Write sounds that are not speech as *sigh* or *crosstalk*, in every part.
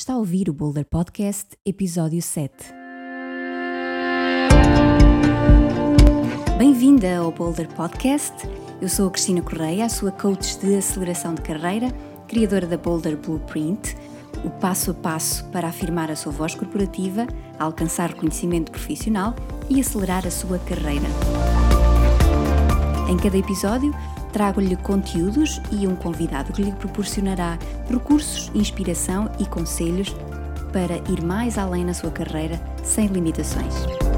Está a ouvir o Boulder Podcast, episódio 7. Bem-vinda ao Boulder Podcast. Eu sou a Cristina Correia, a sua coach de aceleração de carreira, criadora da Boulder Blueprint, o passo a passo para afirmar a sua voz corporativa, alcançar reconhecimento profissional e acelerar a sua carreira. Em cada episódio, trago-lhe conteúdos e um convidado que lhe proporcionará recursos, inspiração e conselhos para ir mais além na sua carreira sem limitações.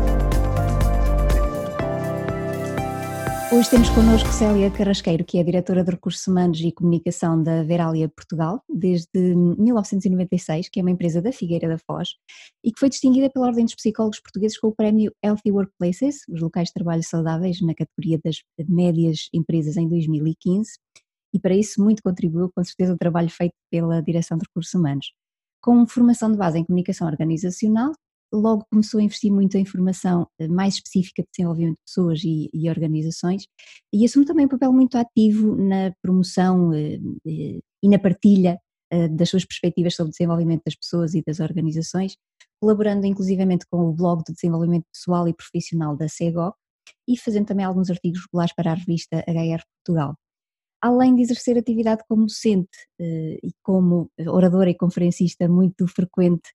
Hoje temos connosco Célia Carrasqueiro, que é diretora de Recursos Humanos e Comunicação da Veralia Portugal, desde 1996, que é uma empresa da Figueira da Foz, e que foi distinguida pela Ordem dos Psicólogos Portugueses com o prémio Healthy Workplaces, os locais de trabalho saudáveis, na categoria das médias empresas em 2015, e para isso muito contribuiu com certeza o trabalho feito pela Direção de Recursos Humanos. Com formação de base em comunicação organizacional, logo começou a investir muito em formação eh, mais específica de desenvolvimento de pessoas e, e organizações e assume também um papel muito ativo na promoção eh, eh, e na partilha das suas perspectivas sobre o desenvolvimento das pessoas e das organizações, colaborando inclusivamente com o blog de desenvolvimento pessoal e profissional da CEGO e fazendo também alguns artigos regulares para a revista HR Portugal. Além de exercer atividade como docente e como oradora e conferencista muito frequente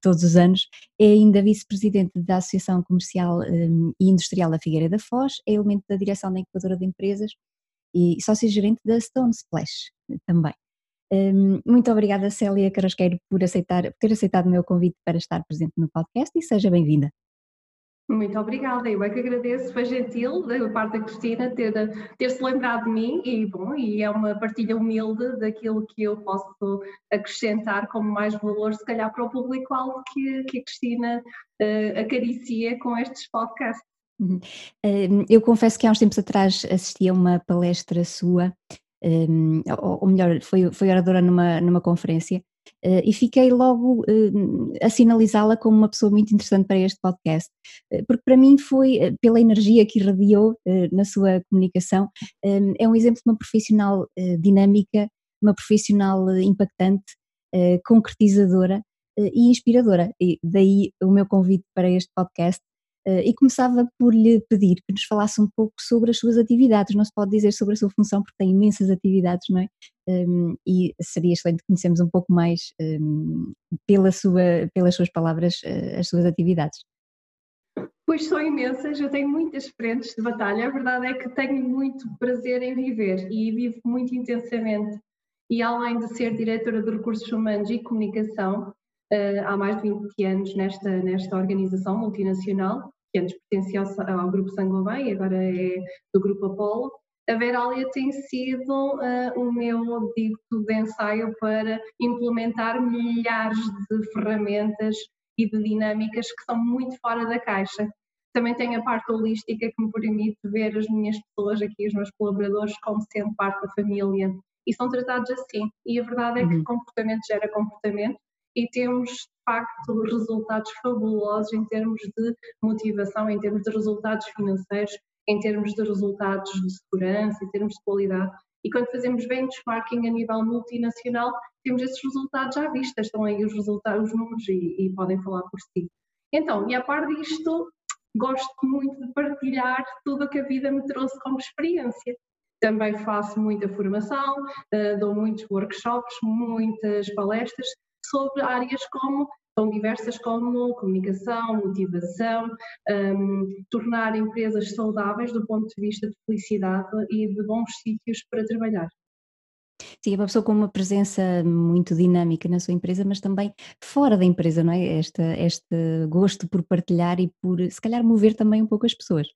todos os anos, é ainda vice-presidente da Associação Comercial e Industrial da Figueira da Foz, é elemento da direção da incubadora de empresas e sócio-gerente da Stone Splash também. Um, muito obrigada Célia Carrasqueiro por, aceitar, por ter aceitado o meu convite para estar presente no podcast e seja bem-vinda. Muito obrigada, eu é que agradeço, foi gentil da parte da Cristina ter, ter se lembrado de mim e bom, e é uma partilha humilde daquilo que eu posso acrescentar como mais valor, se calhar para o público-alvo que, que a Cristina uh, acaricia com estes podcasts. Uhum. Eu confesso que há uns tempos atrás assisti a uma palestra sua, um, ou melhor, foi, foi oradora numa, numa conferência, Uh, e fiquei logo uh, a sinalizá-la como uma pessoa muito interessante para este podcast, uh, porque para mim foi, pela energia que irradiou na sua comunicação, é um exemplo de uma profissional dinâmica, uma profissional impactante, concretizadora e inspiradora. E daí o meu convite para este podcast e começava por lhe pedir que nos falasse um pouco sobre as suas atividades. Não se pode dizer sobre a sua função porque tem imensas atividades, não é? Um, e seria excelente conhecermos um pouco mais, um, pela sua, pelas suas palavras, uh, as suas atividades. Pois são imensas, eu tenho muitas frentes de batalha. A verdade é que tenho muito prazer em viver e vivo muito intensamente. E além de ser diretora de recursos humanos e comunicação, uh, há mais de 20 anos nesta, nesta organização multinacional, que antes pertencia ao, ao Grupo Sangoban e agora é do Grupo Apollo. A Veralia tem sido uh, o meu dito de ensaio para implementar milhares de ferramentas e de dinâmicas que são muito fora da caixa. Também tem a parte holística que me permite ver as minhas pessoas aqui, os meus colaboradores, como sendo parte da família e são tratados assim. E a verdade é que uhum. comportamento gera comportamento e temos de facto resultados fabulosos em termos de motivação, em termos de resultados financeiros, em termos de resultados de segurança, em termos de qualidade. E quando fazemos benchmarking a nível multinacional, temos esses resultados à vista, estão aí os resultados, os números e, e podem falar por si. Então, e a par disto, gosto muito de partilhar tudo o que a vida me trouxe como experiência. Também faço muita formação, uh, dou muitos workshops, muitas palestras, sobre áreas como tão diversas como comunicação, motivação, um, tornar empresas saudáveis do ponto de vista de felicidade e de bons sítios para trabalhar. Sim, é uma pessoa com uma presença muito dinâmica na sua empresa, mas também fora da empresa, não é? Este, este gosto por partilhar e por, se calhar, mover também um pouco as pessoas.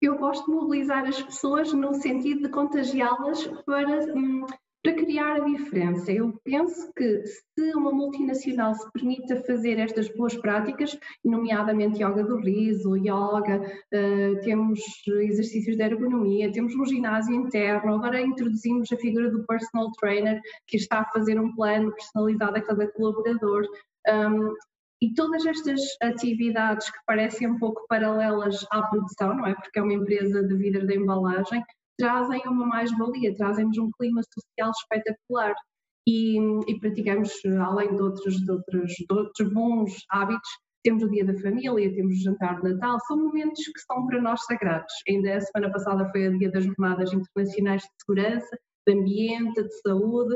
Eu gosto de mobilizar as pessoas no sentido de contagiá-las para hum, para criar a diferença. Eu penso que se uma multinacional se permita fazer estas boas práticas, nomeadamente yoga do riso, yoga, uh, temos exercícios de ergonomia, temos um ginásio interno, agora introduzimos a figura do personal trainer que está a fazer um plano personalizado a cada colaborador. Um, e todas estas atividades que parecem um pouco paralelas à produção, não é? Porque é uma empresa de vidro de embalagem, trazem uma mais-valia, trazem-nos um clima social espetacular. e, e praticamos, além de outros, de, outros, de outros bons hábitos, temos o dia da família, temos o jantar de Natal, são momentos que são para nós sagrados. Ainda a semana passada foi o dia das Jornadas Internacionais de Segurança, de Ambiente, de Saúde,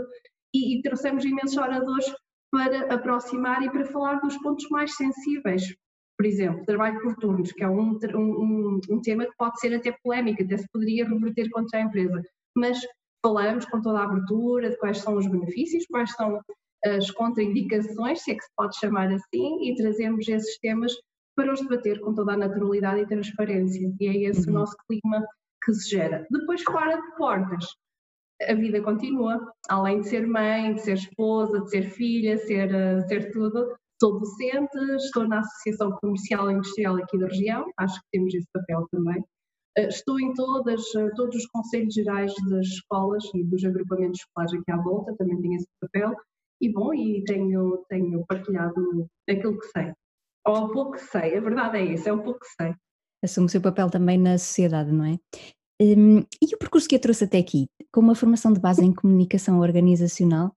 e, e trouxemos imensos oradores para aproximar e para falar dos pontos mais sensíveis. Por exemplo, trabalho por turnos, que é um, um, um tema que pode ser até polémico, até se poderia reverter contra a empresa, mas falamos com toda a abertura de quais são os benefícios, quais são as contraindicações, se é que se pode chamar assim, e trazemos esses temas para os debater com toda a naturalidade e transparência. E é esse uhum. o nosso clima que se gera. Depois, fora de portas, a vida continua. Além de ser mãe, de ser esposa, de ser filha, ser, eh, ser tudo, sou docente, estou na Associação Comercial e Industrial aqui da região, acho que temos esse papel também. Eh, estou em todas, eh, todos os conselhos gerais das escolas e dos agrupamentos escolares aqui à volta, também tenho esse papel. E bom, e tenho, tenho partilhado aquilo que sei. Ou o pouco que sei, a verdade é isso, é o pouco que sei. Assume o seu papel também na sociedade, não é? Um, e o percurso que a trouxe até aqui, com uma formação de base em comunicação organizacional,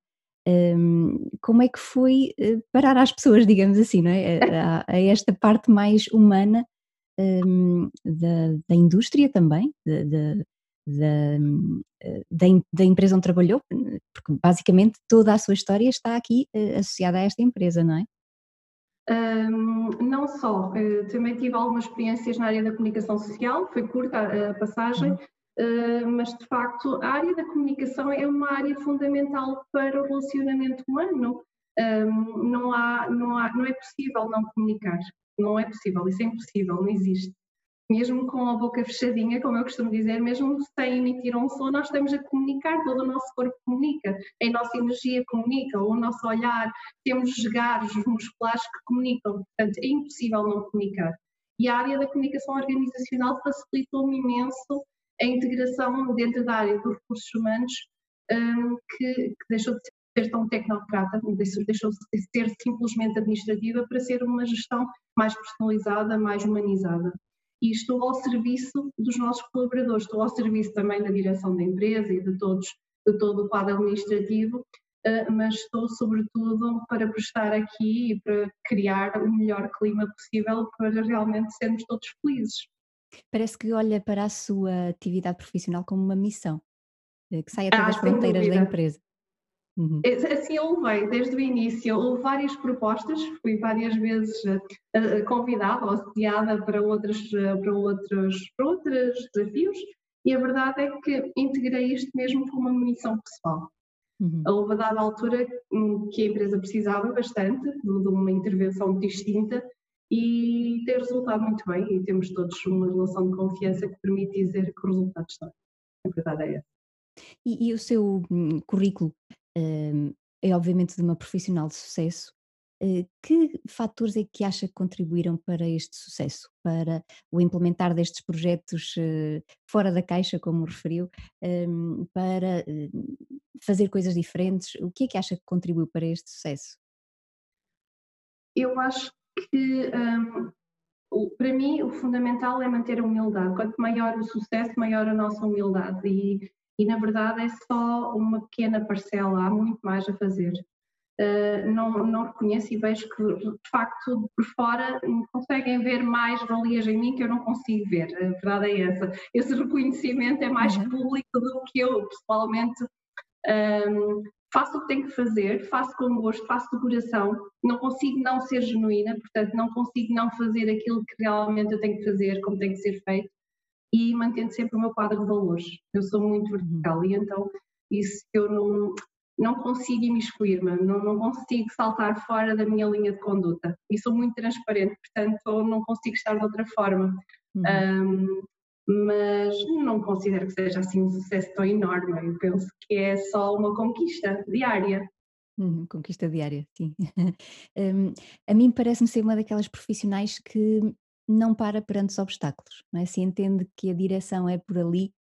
como é que foi uh, parar às pessoas, digamos assim, não é? A, a esta parte mais humana um, da, da, indústria também, de, de, de, da, da, empresa onde trabalhou, porque basicamente toda a sua história está aqui uh, associada a esta empresa, não é? Um, não só, uh, também tive algumas experiências na área da comunicação social, foi curta a, passagem, uh, mas de facto a área da comunicação é uma área fundamental para o relacionamento humano. Um, não, há, não, há, não é possível não comunicar, não é possível, isso é impossível, não existe mesmo com a boca fechadinha, como eu costumo dizer, mesmo sem emitir um som, nós estamos a comunicar, todo o nosso corpo comunica, a nossa energia comunica, o nosso olhar, temos os garos, os musculares que comunicam, portanto é impossível não comunicar. E a área da comunicação organizacional facilitou-me imenso a integração dentro da área dos recursos humanos, um, que, que, deixou de ser tão tecnocrata, deixou de ser simplesmente administrativa para ser uma gestão mais personalizada, mais humanizada e estou ao serviço dos nossos colaboradores, estou ao serviço também da direção da empresa e de todos, de todo o quadro administrativo, eh, mas estou sobretudo para prestar aqui e para criar o melhor clima possível para realmente sermos todos felizes. Parece que olha para a sua atividade profissional como uma missão, eh, que sai até ah, das fronteiras da empresa. Uhum. Assim eu levei desde o início, houve várias propostas, fui várias vezes uh, convidada ou associada para, outras, uh, para, outros, para outros desafios e a verdade é que integrei isto mesmo como uma missão pessoal. Uhum. Houve a dada altura hum, que a empresa precisava bastante de uma intervenção distinta e tem resultado muito bem e temos todos uma relação de confiança que permite dizer que o resultado está. A verdade é essa. E, e, o seu hum, currículo é obviamente de uma profissional de sucesso. Eh, que fatores é que acha que contribuíram para este sucesso, para o implementar destes projetos eh, fora da caixa, como referiu, para eh, fazer coisas diferentes? O que é que acha que contribuiu para este sucesso? Eu acho que um, para mim o fundamental é manter a humildade. Quanto maior o sucesso, maior a nossa humildade. E e na verdade é só uma pequena parcela, há muito mais a fazer. Uh, não, não reconheço e vejo que de facto por fora conseguem ver mais valias em mim que eu não consigo ver, a verdade é essa. Esse reconhecimento é mais uhum. público do que eu pessoalmente um, faço o que tenho que fazer, faço com gosto, faço de coração, não consigo não ser genuína, portanto não consigo não fazer aquilo que realmente eu tenho que fazer, como tem que ser feito e mantendo sempre o meu quadro de valores. Eu sou muito vertical e então isso eu não, não consigo imiscuir-me, não, não consigo saltar fora da minha linha de conduta. E sou muito transparente, portanto não consigo estar de outra forma. Uhum. Um, mas não considero que seja assim um sucesso tão enorme. Eu penso que é só uma conquista diária. Uhum, conquista diária, sim. *laughs* um, a mim parece-me ser uma daquelas profissionais que não para perante os obstáculos, não é? Se entende que a direção é por ali,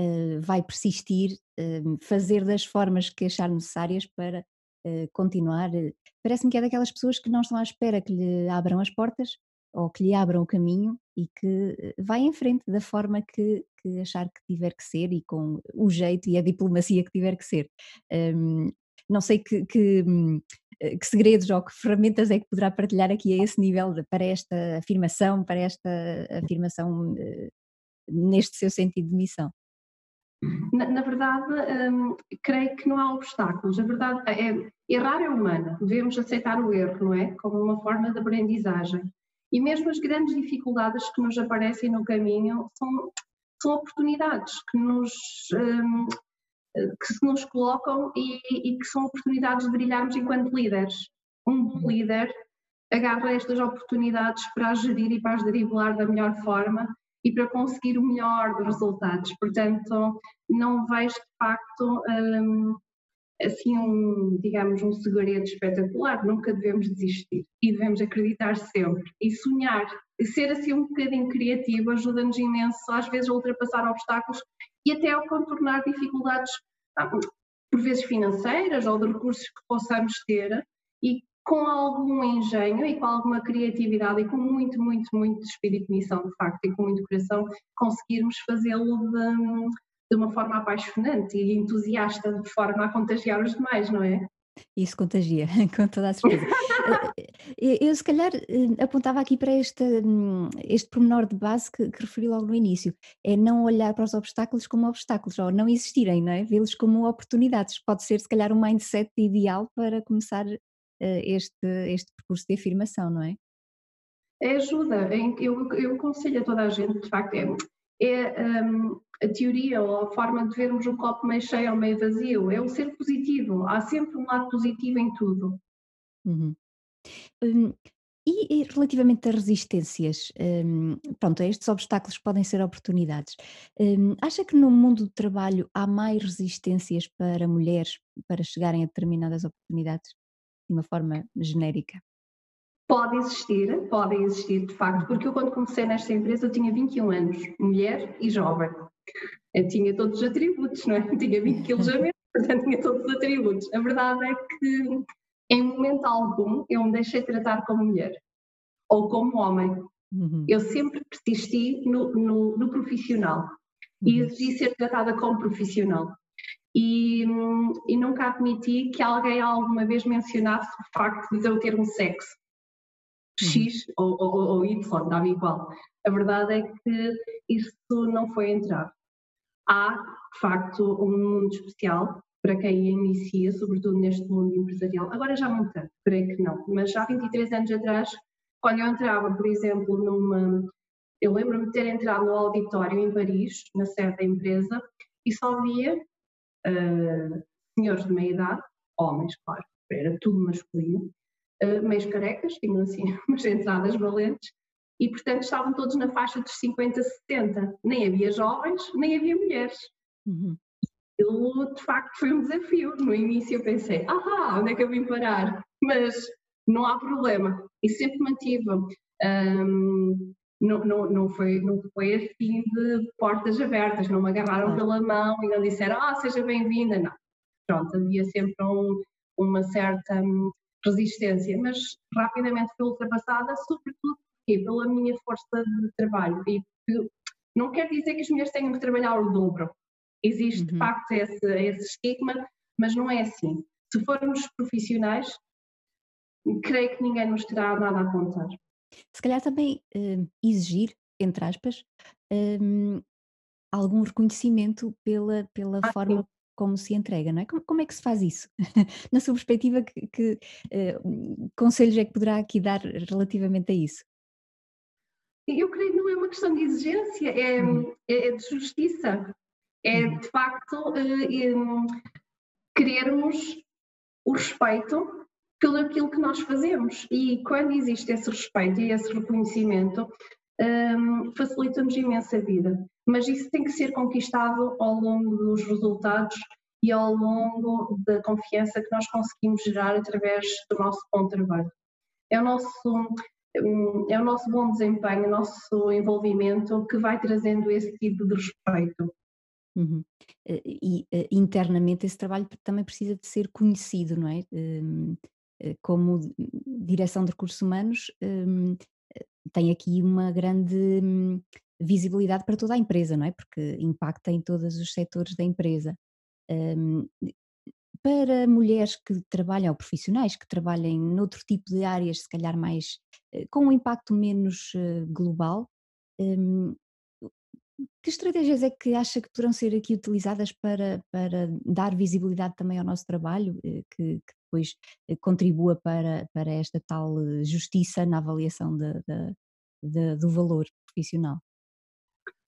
uh, vai persistir, uh, fazer das formas que achar necessárias para uh, continuar. Parece-me que é daquelas pessoas que não estão à espera que lhe abram as portas ou que lhe abram o caminho e que vai em frente da forma que, que achar que tiver que ser e com o jeito e a diplomacia que tiver que ser. Um, não sei que, que, hum, que, segredos ou que ferramentas é que poderá partilhar aqui a esse nível de, para esta afirmação, para esta afirmação neste seu sentido de missão. Na, na verdade, hum, creio que não há obstáculos. A verdade é, errar é humano, devemos aceitar o erro, não é? Como uma forma de aprendizagem. E mesmo as grandes dificuldades que nos aparecem no caminho são, são oportunidades que nos, um, que se nos colocam e, e, que são oportunidades de brilharmos enquanto líderes. Um bom líder agarra estas oportunidades para as gerir e para as driblar da melhor forma e para conseguir o melhor dos resultados. Portanto, não vejo de facto um, assim um, digamos, um segredo espetacular. Nunca devemos desistir e devemos acreditar sempre e sonhar. E ser assim um bocadinho criativo ajuda-nos imenso, às vezes, a ultrapassar obstáculos e até a contornar dificuldades, ah, por vezes financeiras ou de recursos que possamos ter e com algum engenho e com alguma criatividade e com muito, muito, muito espírito de missão, de facto, e com muito coração, conseguirmos fazê-lo de, de uma forma apaixonante e entusiasta, de forma a contagiar os demais, não é? Isso contagia, *laughs* com toda a certeza. Eh, eh, eu, se calhar, eh, apontava aqui para este, hum, este pormenor de base que, que referi logo no início: é não olhar para os obstáculos como obstáculos, ou não existirem, não é? Vê-los como oportunidades. Pode ser, se calhar, um mindset ideal para começar este, este percurso de afirmação, não é? É ajuda. Eu, eu aconselho a toda a gente, de facto, é, é um, a teoria ou a forma de vermos o copo meio cheio ou meio vazio, é o ser positivo. Há sempre um lado positivo em tudo. Uhum. Um, e, relativamente a resistências, um, pronto, estes obstáculos podem ser oportunidades. Um, acha que no mundo do trabalho há mais resistências para mulheres para chegarem a determinadas oportunidades? de uma forma genérica? Pode existir, podem existir de facto, porque eu quando comecei nesta empresa eu tinha 21 anos, mulher e jovem. Eu tinha todos os atributos, não é? Eu *laughs* tinha 20 quilos a menos, portanto tinha todos os atributos. A verdade é que em momento algum eu me deixei tratar como mulher ou como homem. Uhum. Eu sempre persisti no, no, no profissional e uhum. exigi ser tratada como profissional e, e, nunca admiti que alguém alguma vez mencionasse o facto de eu ter um sexo X uhum. ou, ou, ou, Y, dava igual. A verdade é que isso não foi entrar. Há, de facto, um mundo especial para quem inicia, sobretudo neste mundo empresarial. Agora já não tanto, creio que não, mas há 23 anos atrás, quando eu entrava, por exemplo, numa. Eu lembro-me de ter entrado no auditório em Paris, na sede da empresa, e só via uh, senhores de meia idade, homens, claro, era tudo masculino, uh, meios carecas, tinham *laughs* assim umas entradas valentes, e portanto estavam todos na faixa dos 50, 70. Nem havia jovens, nem havia mulheres. Uhum. Aquilo de facto foi um desafio. No início eu pensei, ah, onde é que eu vim parar? Mas não há problema. E sempre mantive um, não, não, não, foi, não foi assim de portas abertas, não me agarraram pela mão e não disseram, ah, seja bem-vinda, não. Pronto, havia sempre um, uma certa hum, resistência, mas rapidamente foi ultrapassada, sobretudo pela minha força de trabalho. E não quer dizer que as mulheres tenham que trabalhar o dobro. Existe, uhum. de facto, esse, esse estigma, mas não é assim. Se formos profissionais, creio que ninguém nos terá nada a contar. Se calhar também uh, exigir, entre aspas, um, algum reconhecimento pela, pela ah, forma sim. Como se entrega, não é? Como, como, é que se faz isso? *laughs* Na sua perspectiva, que, que uh, conselhos é que poderá aqui dar relativamente a isso? Eu creio que não é uma questão de exigência, é, hum. é, é de justiça. É hum. de facto uh, querermos o respeito pelo aquilo que nós fazemos. E quando existe esse respeito e esse reconhecimento, um, facilita-nos imensa vida. Mas isso tem que ser conquistado ao longo dos resultados e ao longo da confiança que nós conseguimos gerar através do nosso bom trabalho. É o nosso, é o nosso bom desempenho, o nosso envolvimento que vai trazendo esse tipo de respeito. Uhum. E, e, internamente esse trabalho também precisa de ser conhecido, não é? Hum, eh, como direção de recursos humanos, hum, tem aqui uma grande hum, visibilidade para toda a empresa, não é? Porque impacta em todos os setores da empresa. Hum, para mulheres que trabalham, ou profissionais que trabalhem noutro tipo de áreas, se calhar mais eh, com um impacto menos eh, global, hum, que estratégias é que acha que poderão ser aqui utilizadas para, para dar visibilidade também ao nosso trabalho, que, que depois contribua para, para esta tal justiça na avaliação de, de, de, do valor profissional?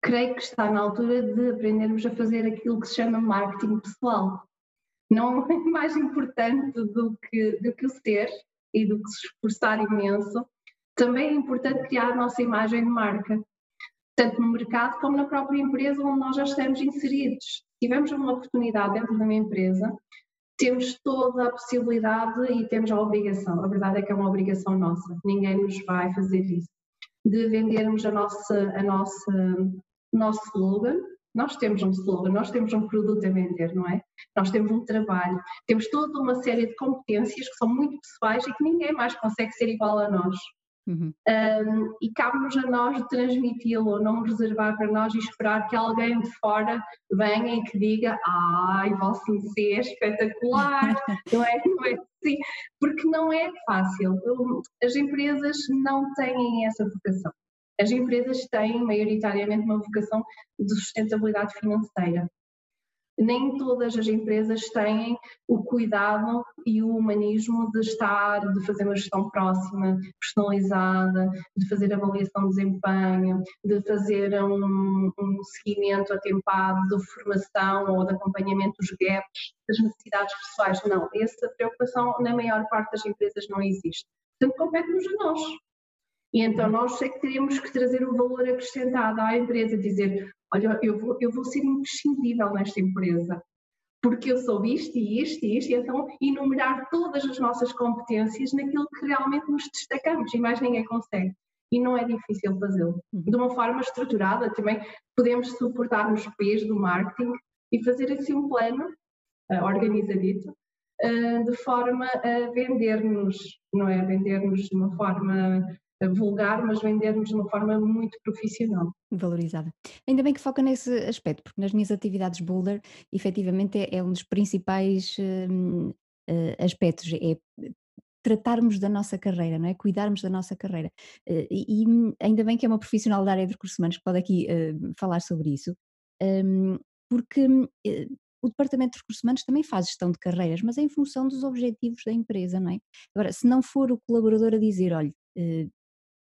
Creio que está na altura de aprendermos a fazer aquilo que se chama marketing pessoal não *laughs* é mais importante do que, do que o ser e do que se esforçar imenso, também é importante criar a nossa imagem de marca, tanto no mercado como na própria empresa onde nós já estamos inseridos. Se tivermos uma oportunidade dentro de uma empresa, temos toda a possibilidade e temos a obrigação, a verdade é que é uma obrigação nossa, ninguém nos vai fazer isso, de vendermos a nossa, a nossa, nosso slogan, nós temos um slogan, nós temos um produto a vender, não é? Nós temos um trabalho, temos toda uma série de competências que são muito pessoais e que ninguém mais consegue ser igual a nós. Uhum. Um, e cabe-nos a nós transmiti-lo, não reservar para nós e esperar que alguém de fora venha e que diga ai, vosso é espetacular, *laughs* não é? Não é assim, porque não é fácil. As empresas não têm essa vocação. As empresas têm maioritariamente uma vocação de sustentabilidade financeira. Nem todas as empresas têm o cuidado e o humanismo de estar, de fazer uma gestão próxima, personalizada, de fazer avaliação de desempenho, de fazer um, um seguimento atempado de formação ou de acompanhamento dos gaps, das necessidades pessoais. Não, essa preocupação na maior parte das empresas não existe. Portanto, compete-nos a nós e então nós é que teríamos que trazer o valor acrescentado à empresa, dizer, olha, eu vou, eu vou ser imprescindível nesta empresa, porque eu sou isto e isto e isto, e então enumerar todas as nossas competências naquilo que realmente nos destacamos e mais ninguém consegue. E não é difícil fazê-lo. Uhum. De uma forma estruturada também podemos suportar nos pés do marketing e fazer assim um plano uh, organizadito uh, de forma a vender-nos, não é? Vender-nos de uma forma vulgar, mas vendermos de uma forma muito profissional. Valorizada. Ainda bem que foca nesse aspecto, porque nas minhas atividades Boulder, efetivamente é, é um dos principais uh, uh, aspectos, é tratarmos da nossa carreira, não é? Cuidarmos da nossa carreira. Uh, e, e, ainda bem que é uma profissional da área de recursos humanos que pode aqui falar sobre isso, um, porque o Departamento de Recursos Humanos também faz gestão de carreiras, mas é em função dos objetivos da empresa, não é? Agora, se não for o colaborador a dizer, olha,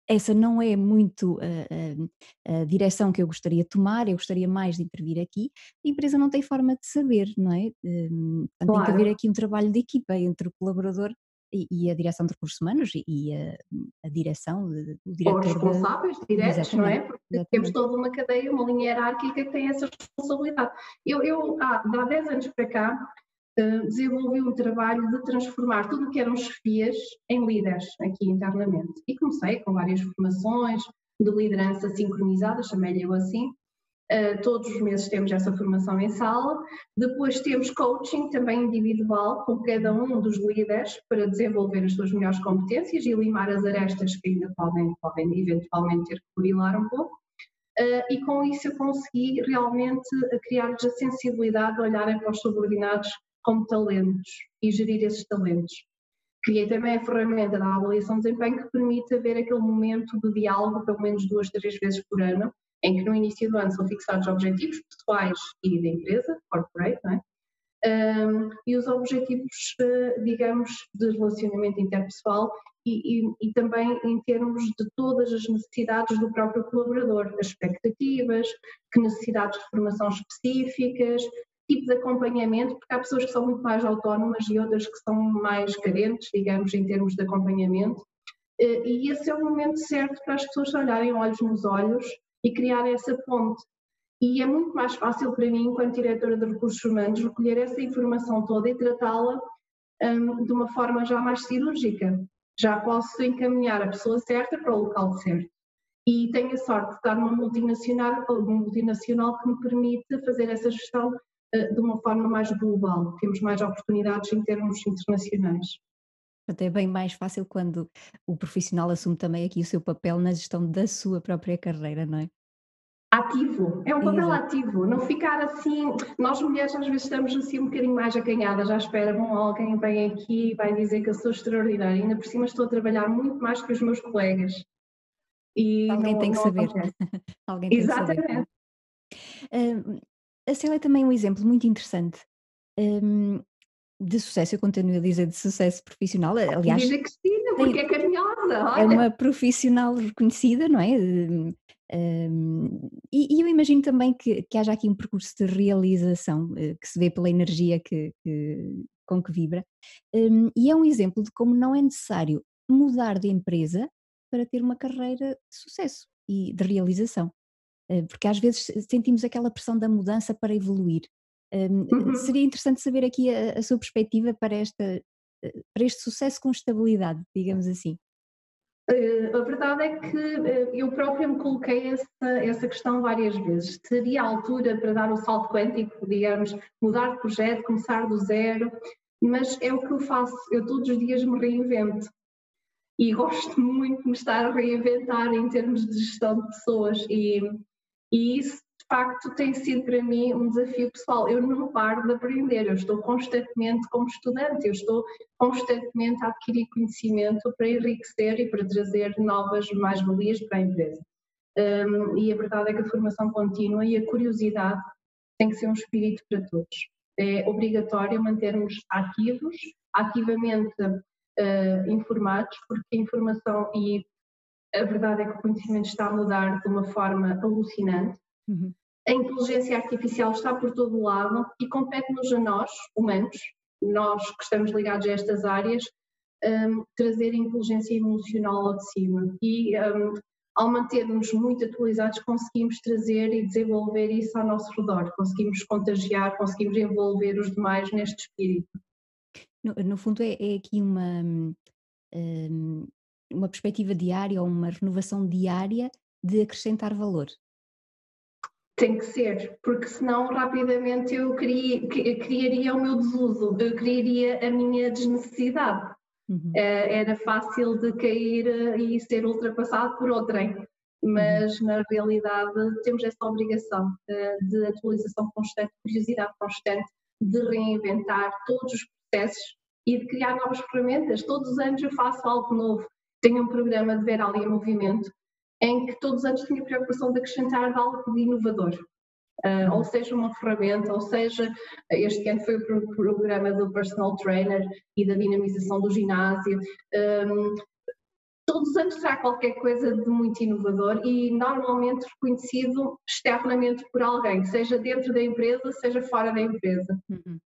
essa não é muito a, a, a, direção que eu gostaria de tomar, eu gostaria mais de intervir aqui, a empresa não tem forma de saber, não é? Um, claro. Tem que haver aqui um trabalho de equipa entre o colaborador e, e a direção de recursos humanos e, a, a direção, o diretor. Os responsáveis diretos, não é? Porque exatamente. temos toda uma cadeia, uma linha hierárquica que tem essa responsabilidade. Eu, eu há, há 10 anos para cá, desenvolvi um trabalho de transformar tudo o que eram chefias em líderes aqui internamente. E comecei com várias formações de liderança sincronizada, chamei-lhe eu assim. Uh, todos os meses temos essa formação em sala. Depois temos coaching também individual com cada um dos líderes para desenvolver as suas melhores competências e limar as arestas que ainda podem, podem eventualmente ter que burilar um pouco. Uh, e com isso eu consegui realmente criar-lhes a sensibilidade de olharem para os subordinados como talentos e gerir esses talentos. Criei também a ferramenta da avaliação de desempenho que permite haver aquele momento de diálogo, pelo menos duas, três vezes por ano, em que no início do ano são fixados objetivos pessoais e da empresa, corporate, não é? Um, e os objetivos, uh, digamos, de relacionamento interpessoal e, e, e, também em termos de todas as necessidades do próprio colaborador, as expectativas, que necessidades de formação específicas, tipo de acompanhamento, porque há pessoas que são muito mais autónomas e outras que são mais carentes, digamos, em termos de acompanhamento. Eh, e esse é o momento certo para as pessoas olharem olhos nos olhos e criar essa ponte. E é muito mais fácil para mim, enquanto diretora de recursos humanos, recolher essa informação toda e tratá-la um, de uma forma já mais cirúrgica. Já posso encaminhar a pessoa certa para o local certo. E tenho a sorte de estar numa multinacional, multinacional que me permite fazer essa gestão de uma forma mais global, temos mais oportunidades em termos internacionais. Até bem mais fácil quando o profissional assume também aqui o seu papel na gestão da sua própria carreira, não é? ativo, é um papel Exato. ativo, não ficar assim, nós mulheres às vezes estamos assim um bocadinho mais acanhadas à espera, bom, alguém vem aqui e vai dizer que eu sou extraordinária, ainda por cima estou a trabalhar muito mais que os meus colegas. E alguém não, tem que saber. *laughs* alguém tem Exatamente. que saber. A Célia é também um exemplo muito interessante um, de sucesso, eu continuo a dizer de sucesso profissional, aliás... Diz a Cristina, porque é caminhada, É uma profissional reconhecida, não é? Um, e, e, eu imagino também que, que, haja aqui um percurso de realização uh, que se vê pela energia que, que com que vibra, um, e é um exemplo de como não é necessário mudar de empresa para ter uma carreira de sucesso e de realização. Uh, porque às vezes sentimos aquela pressão da mudança para evoluir. Um, uhum. Seria interessante saber aqui a, a sua perspectiva para, esta, eh, para este sucesso com estabilidade, digamos assim. A verdade é que eu própria me coloquei essa, essa questão várias vezes. Teria altura para dar o salto quântico, digamos, mudar de projeto, começar do zero, mas é o que eu faço. Eu todos os dias me reinvento e gosto *laughs* muito de me estar a reinventar em termos de gestão de pessoas e, e isso facto tem sido para mim um desafio pessoal. Eu não paro de aprender, eu estou constantemente como estudante, eu estou constantemente a adquirir conhecimento para enriquecer e para trazer novas mais-valias para a empresa. Um, e a verdade é que a formação contínua e a curiosidade tem que ser um espírito para todos. É obrigatório mantermos ativos, ativamente uh, informados, porque a informação e a verdade é que o conhecimento está a mudar de uma forma alucinante Uhum. A inteligência artificial está por todo o lado e compete-nos a nós, humanos, nós que estamos ligados a estas áreas, um, trazer a inteligência emocional ao de cima. E um, ao mantermos muito atualizados, conseguimos trazer e desenvolver isso ao nosso redor, conseguimos contagiar, conseguimos envolver os demais neste espírito. No, no fundo, é, é, aqui uma, hum, uma perspectiva diária ou uma renovação diária de acrescentar valor. Tem que ser, porque senão rapidamente eu criaria o meu desuso, eu criaria a minha desnecessidade. Uhum. Eh, era fácil de cair eh, e ser ultrapassado por outrem, mas uhum. na realidade temos essa obrigação eh, de atualização constante, curiosidade constante, de reinventar todos os processos e de criar novas ferramentas. Todos os anos eu faço algo novo. Tenho um programa de ver ali em movimento em que todos antes tinha preocupação de acrescentar algo de inovador. Uh, ou seja, uma ferramenta, ou seja, este ano foi o programa do personal trainer e da dinamização do ginásio. Um, todos os anos será qualquer coisa de muito inovador e normalmente reconhecido externamente por alguém, seja dentro da empresa, seja fora da empresa. Uhum.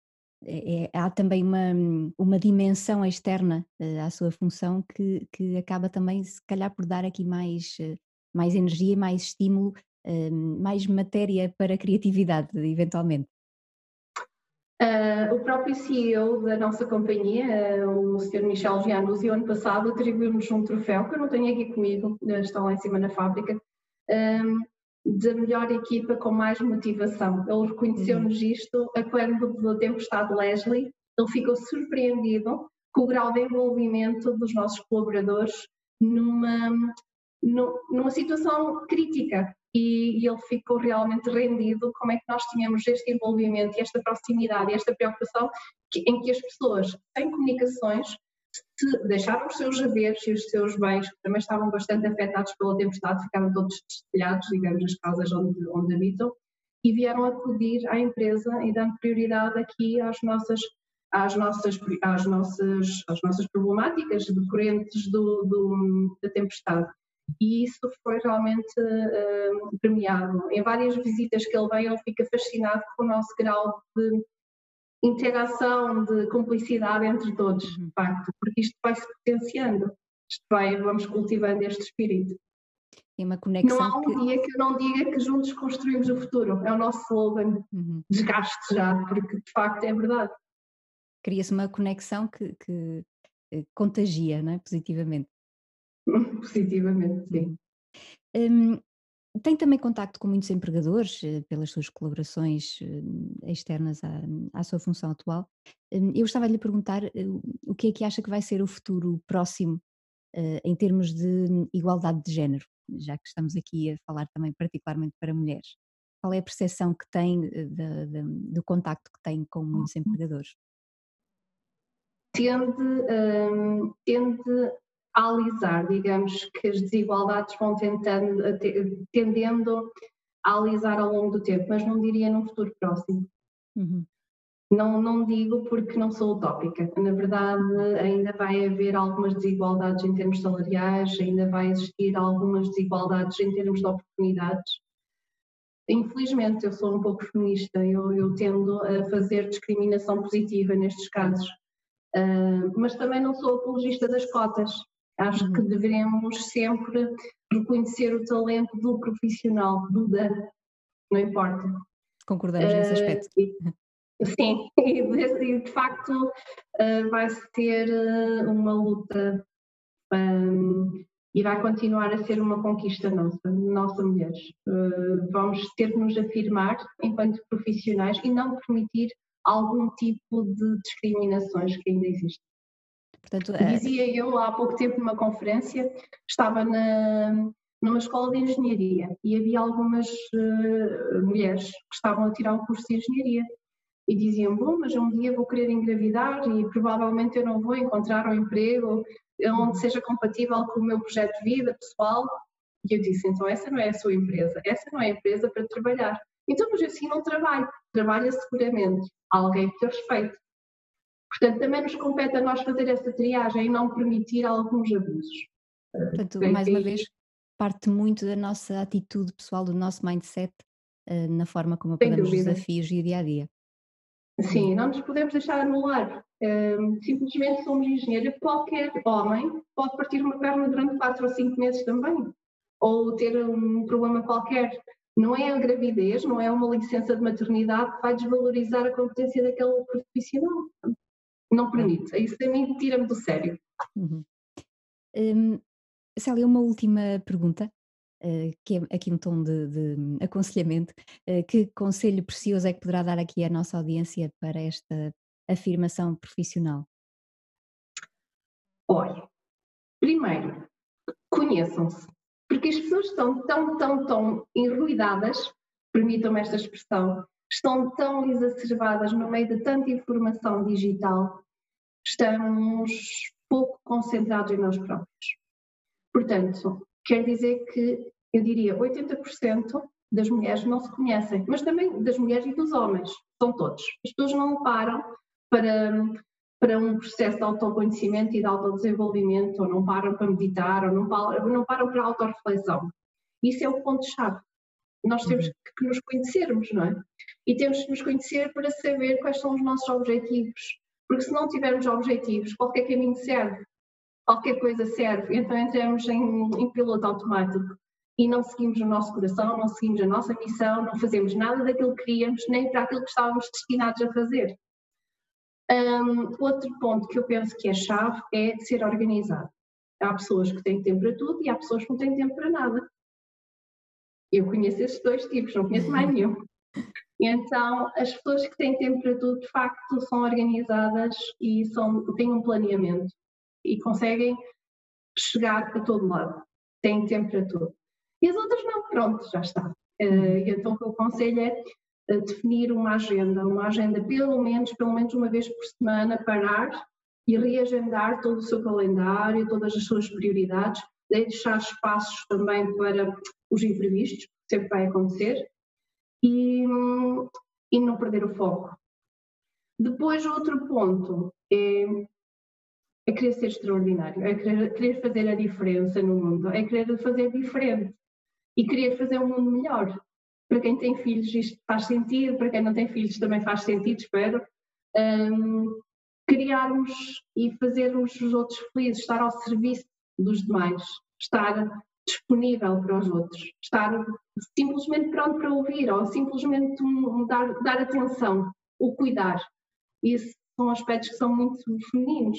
É, é, há também uma, uma dimensão externa uh, à sua função que, que acaba também, se calhar, por dar aqui mais, uh, mais energia, mais estímulo, uh, mais matéria para a criatividade, eventualmente. o próprio CEO da nossa companhia, o Sr. Michel Gianuzzi, ano passado atribuiu-nos um troféu, que eu não tenho aqui comigo, está lá em cima na fábrica, da melhor equipa com mais motivação. Ele reconheceu-nos uhum. isto a quando da tempestade Leslie, ele ficou surpreendido com o grau de envolvimento dos nossos colaboradores numa, numa situação crítica e, ele ficou realmente rendido como é que nós tínhamos este envolvimento e esta proximidade e esta preocupação em que as pessoas têm comunicações se deixaram os seus haveres e os seus bens, que também estavam bastante afetados pela tempestade, ficaram todos destelhados, digamos, nas casas onde, onde habitam, e vieram acudir à empresa e dando prioridade aqui às nossas, às nossas, às nossas, às nossas problemáticas decorrentes do, do, da tempestade. E isso foi realmente uh, premiado. Em várias visitas que ele vem, ele fica fascinado com o nosso grau de interação, de cumplicidade entre todos, de uhum. facto, porque isto vai se potenciando, isto vai, vamos cultivando este espírito. Tem uma conexão. Não há um que... dia que eu não diga que juntos construímos o futuro, é o nosso slogan, uhum. desgaste já, porque de facto é verdade. Cria-se uma conexão que, que, eh, contagia, não é? Positivamente. *laughs* Positivamente, sim. Hum, tem também contacto com muitos empregadores, eh, pelas suas colaborações eh, externas à, à sua função atual. Hum, eu estava a lhe perguntar eh, o que é que acha que vai ser o futuro próximo em termos de igualdade de género. já que estamos aqui a falar também particularmente para mulheres? Qual é a percepção que tem de, de, do contacto que tem com muitos uhum. empregadores? Tende, um, tende alisar, digamos que as desigualdades vão tentando, tendendo a alisar ao longo do tempo, mas não diria num futuro próximo. Uhum. Não, não digo porque não sou utópica. Na verdade, ainda vai haver algumas desigualdades em termos salariais, ainda vai existir algumas desigualdades em termos de oportunidades. Infelizmente, eu sou um pouco feminista, eu, eu tendo a fazer discriminação positiva nestes casos. Uh, mas também não sou apologista das cotas. Acho uhum. que devemos sempre reconhecer o talento do profissional, do da, não importa. Concordamos uh, nesse aspecto. *laughs* Sim, e de facto uh, vai ser uh, uma luta um, e vai continuar a ser uma conquista nossa, nossa mulheres. Uh, vamos ter que nos afirmar enquanto profissionais e não permitir algum tipo de discriminações que ainda existem. Portanto, é... Dizia eu há pouco tempo numa conferência, estava na, numa escola de engenharia e havia algumas mulheres que estavam a tirar o curso de engenharia e diziam, bom, mas um dia vou querer engravidar e provavelmente eu não vou encontrar um emprego onde seja compatível com o meu projeto de vida pessoal. E eu disse, então essa não é a sua empresa, essa não é a empresa para trabalhar. Então, mas assim não trabalho, trabalha seguramente alguém que te respeite. Portanto, também nos compete a nós fazer essa triagem e não permitir alguns abusos. Portanto, mais uma vez, parte muito da nossa atitude pessoal, do nosso mindset, eh, na forma como abordamos os desafios e o dia a dia. Sim, não nos podemos deixar anular. Um, simplesmente somos engenheiros. Qualquer homem pode partir uma perna durante 4 ou 5 meses também. Ou ter um problema qualquer. Não é a gravidez, não é uma licença de maternidade que vai desvalorizar a competência daquele profissional. Não permite. Isso a mim tira-me do sério. Uhum. Um, Célia, uma última pergunta. Eh, que é aqui um tom de, de aconselhamento, uh, que conselho precioso é que poderá dar aqui à nossa audiência para esta afirmação profissional? Olha, primeiro, conheçam-se, porque as pessoas estão tão, tão, tão enruidadas, permitam-me esta expressão, estão tão exacerbadas no meio de tanta informação digital, estamos pouco concentrados em nós próprios. Portanto, quer dizer que eu diria 80% das mulheres não se conhecem, mas também das mulheres e dos homens, são todos. As pessoas não param para, para um processo de autoconhecimento e de autodesenvolvimento, ou não param para meditar, ou não param, não param para autorreflexão. Isso é o ponto-chave. Nós temos uhum. que nos conhecermos, não é? E temos que nos conhecer para saber quais são os nossos objetivos. Porque se não tivermos objetivos, qualquer caminho serve qualquer coisa serve, então entramos em, em piloto automático e não seguimos o nosso coração, não seguimos a nossa missão, não fazemos nada daquilo que queríamos, nem para aquilo que estávamos destinados a fazer. Um, outro ponto que eu penso que é chave é ser organizado. Há pessoas que têm tempo para tudo e há pessoas que não têm tempo para nada. Eu conheço esses dois tipos, não conheço mais nenhum. Então, as pessoas que têm tempo para tudo, de facto, são organizadas e são, têm um planeamento e conseguem chegar a todo lado. Têm tempo para tudo. E as outras não, pronto, já está. Uh, então o que eu aconselho é uh, definir uma agenda, uma agenda pelo menos, pelo menos uma vez por semana, parar e reagendar todo o seu calendário, todas as suas prioridades, deixar espaços também para os imprevistos, sempre vai acontecer, e, e não perder o foco. Depois, outro ponto é é querer ser extraordinário, é querer, querer fazer a diferença no mundo, é querer fazer diferente e querer fazer um mundo melhor. Para quem tem filhos isto faz sentido, para quem não tem filhos também faz sentido, espero. Um, criarmos e fazermos os outros felizes, estar ao serviço dos demais, estar disponível para os outros, estar simplesmente pronto para ouvir ou simplesmente dar, dar atenção, o cuidar. Isso são aspectos que são muito femininos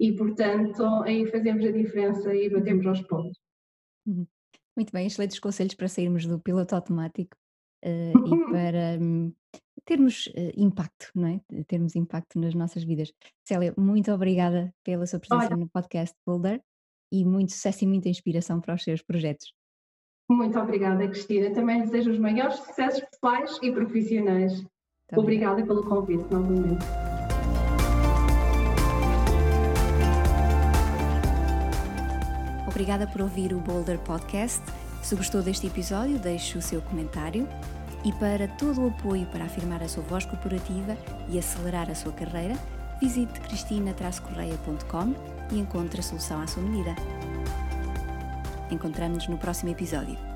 e, portanto, aí fazemos a diferença e batemos aos pontos. Uhum. Muito bem, excelentes conselhos para sairmos do piloto automático e para um, termos uh, impacto, não é? Termos impacto nas nossas vidas. Célia, muito obrigada pela sua presença Olha. no podcast Boulder. e muito sucesso e muita inspiração para os seus projetos. Muito obrigada, Cristina. Também desejo os maiores sucessos pessoais e profissionais. obrigada pelo convite novamente. Obrigada por ouvir o Boulder Podcast. Se gostou deste episódio, deixe o seu comentário. E para todo o apoio para afirmar a sua voz corporativa e acelerar a sua carreira, visite cristina-correia.com e encontre a solução à sua medida. Encontramos-nos no próximo episódio.